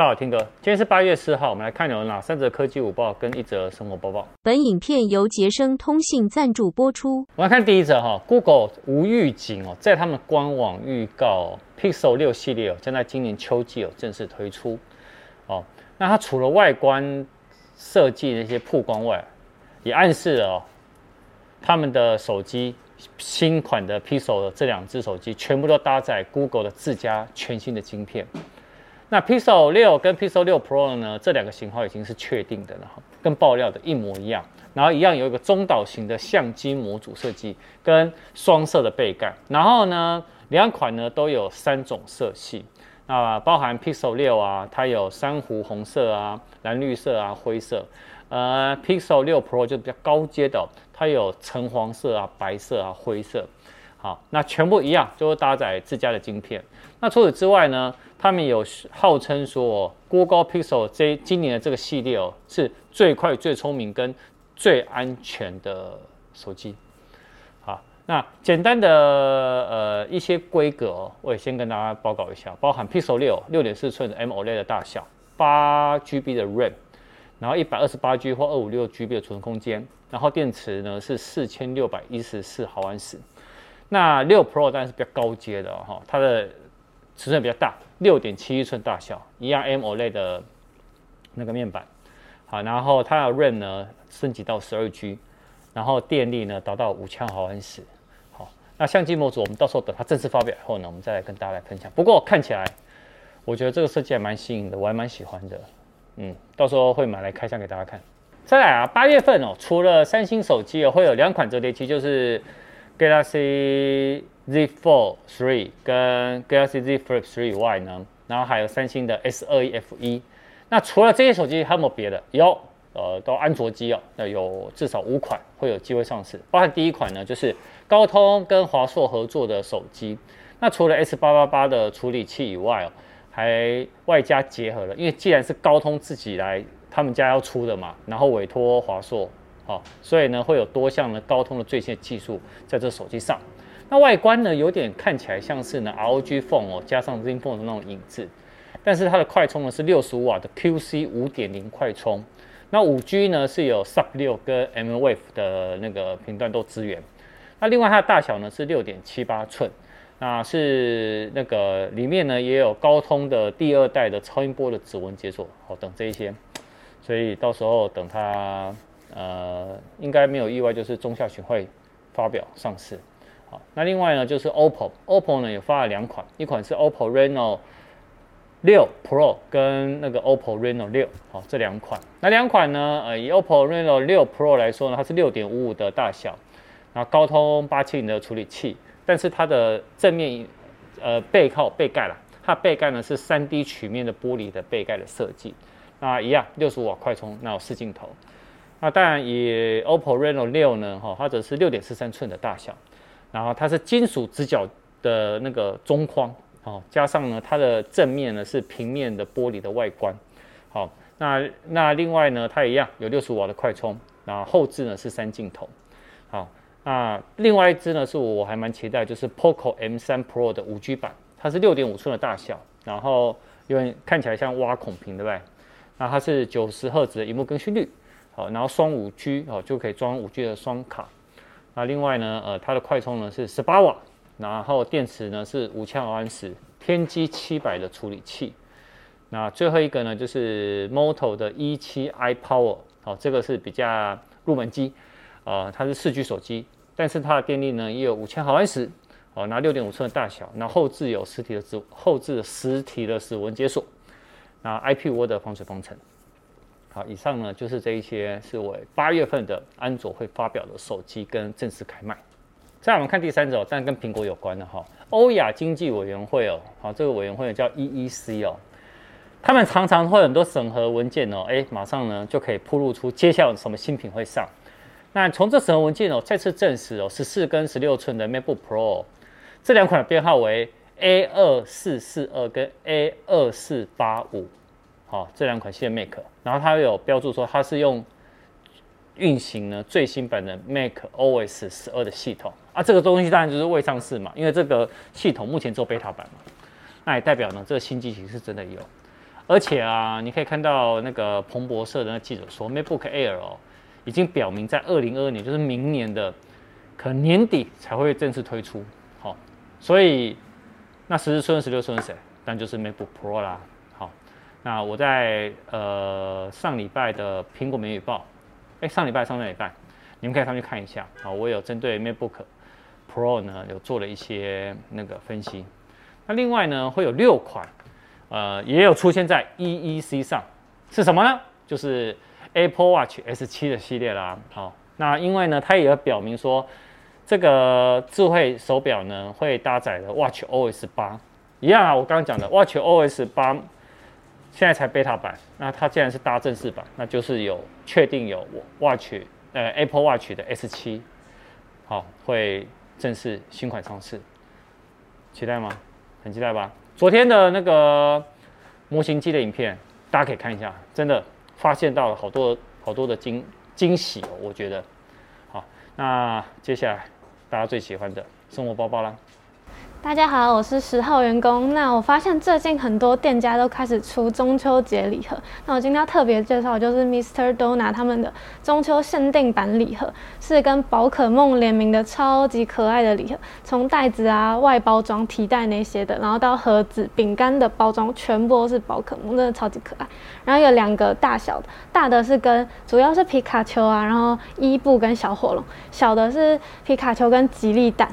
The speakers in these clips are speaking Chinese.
大家好，听哥，今天是八月四号，我们来看有哪三则科技午报跟一则生活播报。本影片由杰生通信赞助播出。我们来看第一则哈，Google 无预警哦，在他们官网预告 Pixel 六系列哦，将在今年秋季有正式推出哦。那它除了外观设计那些曝光外，也暗示了哦，他们的手机新款的 Pixel 的这两只手机全部都搭载 Google 的自家全新的晶片。那 Pixel 六跟 Pixel 六 Pro 呢，这两个型号已经是确定的了，跟爆料的一模一样。然后一样有一个中岛型的相机模组设计，跟双色的背盖。然后呢，两款呢都有三种色系，那包含 Pixel 六啊，它有珊瑚红色啊、蓝绿色啊、灰色。呃，Pixel 六 Pro 就比较高阶的，它有橙黄色啊、白色啊、灰色。好，那全部一样，都搭载自家的晶片。那除此之外呢？他们有号称说，Google Pixel 这今年的这个系列哦，是最快、最聪明跟最安全的手机。好，那简单的呃一些规格哦，我也先跟大家报告一下，包含 Pixel 六六点四寸的 AMOLED 的大小，八 GB 的 RAM，然后一百二十八 G 或二五六 GB 的储存空间，然后电池呢是四千六百一十四毫安时。那六 Pro 当然是比较高阶的哈，它的尺寸比较大。六点七一寸大小，一样 AMOLED 的那个面板，好，然后它的 RAM 呢升级到十二 G，然后电力呢达到五千毫安时，好，那相机模组我们到时候等它正式发表以后呢，我们再来跟大家来分享。不过看起来，我觉得这个设计还蛮新颖的，我还蛮喜欢的，嗯，到时候会买来开箱给大家看。再来啊，八月份哦，除了三星手机哦会有两款折叠机，就是 Galaxy Z Fold 3跟 Galaxy Z Flip 3以外呢，然后还有三星的 S21 FE。那除了这些手机，还有没有别的？有，呃，都安卓机哦。那有至少五款会有机会上市。包含第一款呢，就是高通跟华硕合作的手机。那除了 S888 的处理器以外哦，还外加结合了，因为既然是高通自己来，他们家要出的嘛，然后委托华硕，哦，所以呢会有多项呢高通的最新技术在这手机上。那外观呢，有点看起来像是呢 ROG Phone 哦，加上 Zen Phone 的那种影子，但是它的快充呢是六十五瓦的 QC 五点零快充。那五 G 呢是有 Sub 六跟 mmWave 的那个频段都支援。那另外它的大小呢是六点七八寸，那是那个里面呢也有高通的第二代的超音波的指纹解锁，好等这一些，所以到时候等它呃应该没有意外，就是中下旬会发表上市。好，那另外呢，就是 OPPO，OPPO 呢也发了两款，一款是 OPPO Reno 六 Pro 跟那个 OPPO Reno 六，好，这两款。那两款呢，呃，以 OPPO Reno 六 Pro 来说呢，它是六点五五的大小，然后高通八七零的处理器，但是它的正面呃背靠背盖啦，它的背盖呢是三 D 曲面的玻璃的背盖的设计，那一样六十五瓦快充，那有四镜头。那当然以 OPPO Reno 六呢，哈，它则是六点四三寸的大小。然后它是金属直角的那个中框，哦，加上呢，它的正面呢是平面的玻璃的外观，好，那那另外呢，它一样有六十瓦的快充，然后后置呢是三镜头，好，那另外一支呢是我还蛮期待，就是 Poco M3 Pro 的五 G 版，它是六点五寸的大小，然后因为看起来像挖孔屏，对不对？那它是九十赫兹的荧幕更新率，然后双五 G 哦就可以装五 G 的双卡。那另外呢，呃，它的快充呢是十八瓦，然后电池呢是五千毫安时，天玑七百的处理器。那最后一个呢就是 Moto 的 E7 iPower，好，这个是比较入门机，呃，它是四 G 手机，但是它的电力呢也有五千毫安时，哦，那六点五寸的大小，那后置有实体的指后置实体的指纹解锁，那 IP5 的防水防尘。好，以上呢就是这一些是我八月份的安卓会发表的手机跟正式开卖。再来我们看第三者，但跟苹果有关的哈，欧亚经济委员会哦，好，这个委员会叫 EEC 哦，他们常常会很多审核文件哦，哎，马上呢就可以铺露出接下来什么新品会上。那从这审核文件哦，再次证实哦，十四跟十六寸的 MacBook Pro 这两款的编号为 A 二四四二跟 A 二四八五。好，这两款新的 Mac，然后它有标注说它是用运行呢最新版的 Mac OS 十二的系统啊，这个东西当然就是未上市嘛，因为这个系统目前只有 beta 版嘛，那也代表呢这个新机型是真的有，而且啊，你可以看到那个彭博社的那记者说，MacBook Air 哦，已经表明在二零二二年，就是明年的可能年底才会正式推出。好，所以那十四寸、十六寸是谁？但就是 MacBook Pro 啦。那我在呃上礼拜的苹果每日报，哎、上礼拜、上个礼拜，你们可以上去看一下。好，我有针对 MacBook Pro 呢，有做了一些那个分析。那另外呢，会有六款。呃，也有出现在 EEC 上，是什么呢？就是 Apple Watch S7 的系列啦。好，那因为呢，它也有表明说，这个智慧手表呢会搭载的 Watch OS 八，一样啊。我刚刚讲的 Watch OS 八现在才 beta 版，那它既然是搭正式版，那就是有确定有 Watch 呃 Apple Watch 的 S7，好，会正式新款上市，期待吗？很期待吧。昨天的那个模型机的影片，大家可以看一下，真的发现到了好多好多的惊惊喜哦，我觉得。好，那接下来大家最喜欢的生活包包啦。大家好，我是十号员工。那我发现最近很多店家都开始出中秋节礼盒。那我今天要特别介绍就是 Mr. Donut 他们的中秋限定版礼盒，是跟宝可梦联名的超级可爱的礼盒。从袋子啊、外包装、提袋那些的，然后到盒子、饼干的包装，全部都是宝可梦，真的超级可爱。然后有两个大小的，大的是跟主要是皮卡丘啊，然后伊布跟小火龙；小的是皮卡丘跟吉利蛋。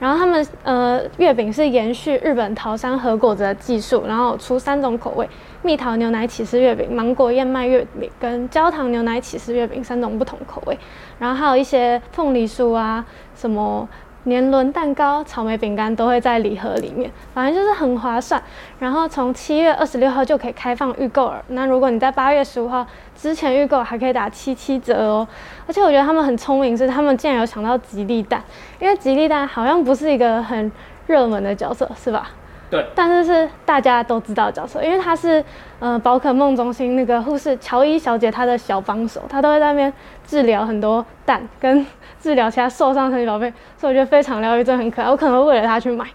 然后他们呃月饼是延续日本桃山和果子的技术，然后出三种口味：蜜桃牛奶起司月饼、芒果燕麦月饼跟焦糖牛奶起司月饼三种不同口味。然后还有一些凤梨酥啊什么。年轮蛋糕、草莓饼干都会在礼盒里面，反正就是很划算。然后从七月二十六号就可以开放预购了。那如果你在八月十五号之前预购，还可以打七七折哦。而且我觉得他们很聪明，是他们竟然有想到吉利蛋，因为吉利蛋好像不是一个很热门的角色，是吧？对，但是是大家都知道的角色，因为他是呃宝可梦中心那个护士乔伊小姐她的小帮手，她都会在那边治疗很多蛋跟治疗其他受伤的神奇宝贝，所以我觉得非常疗愈，真的很可爱，我可能会为了她去买。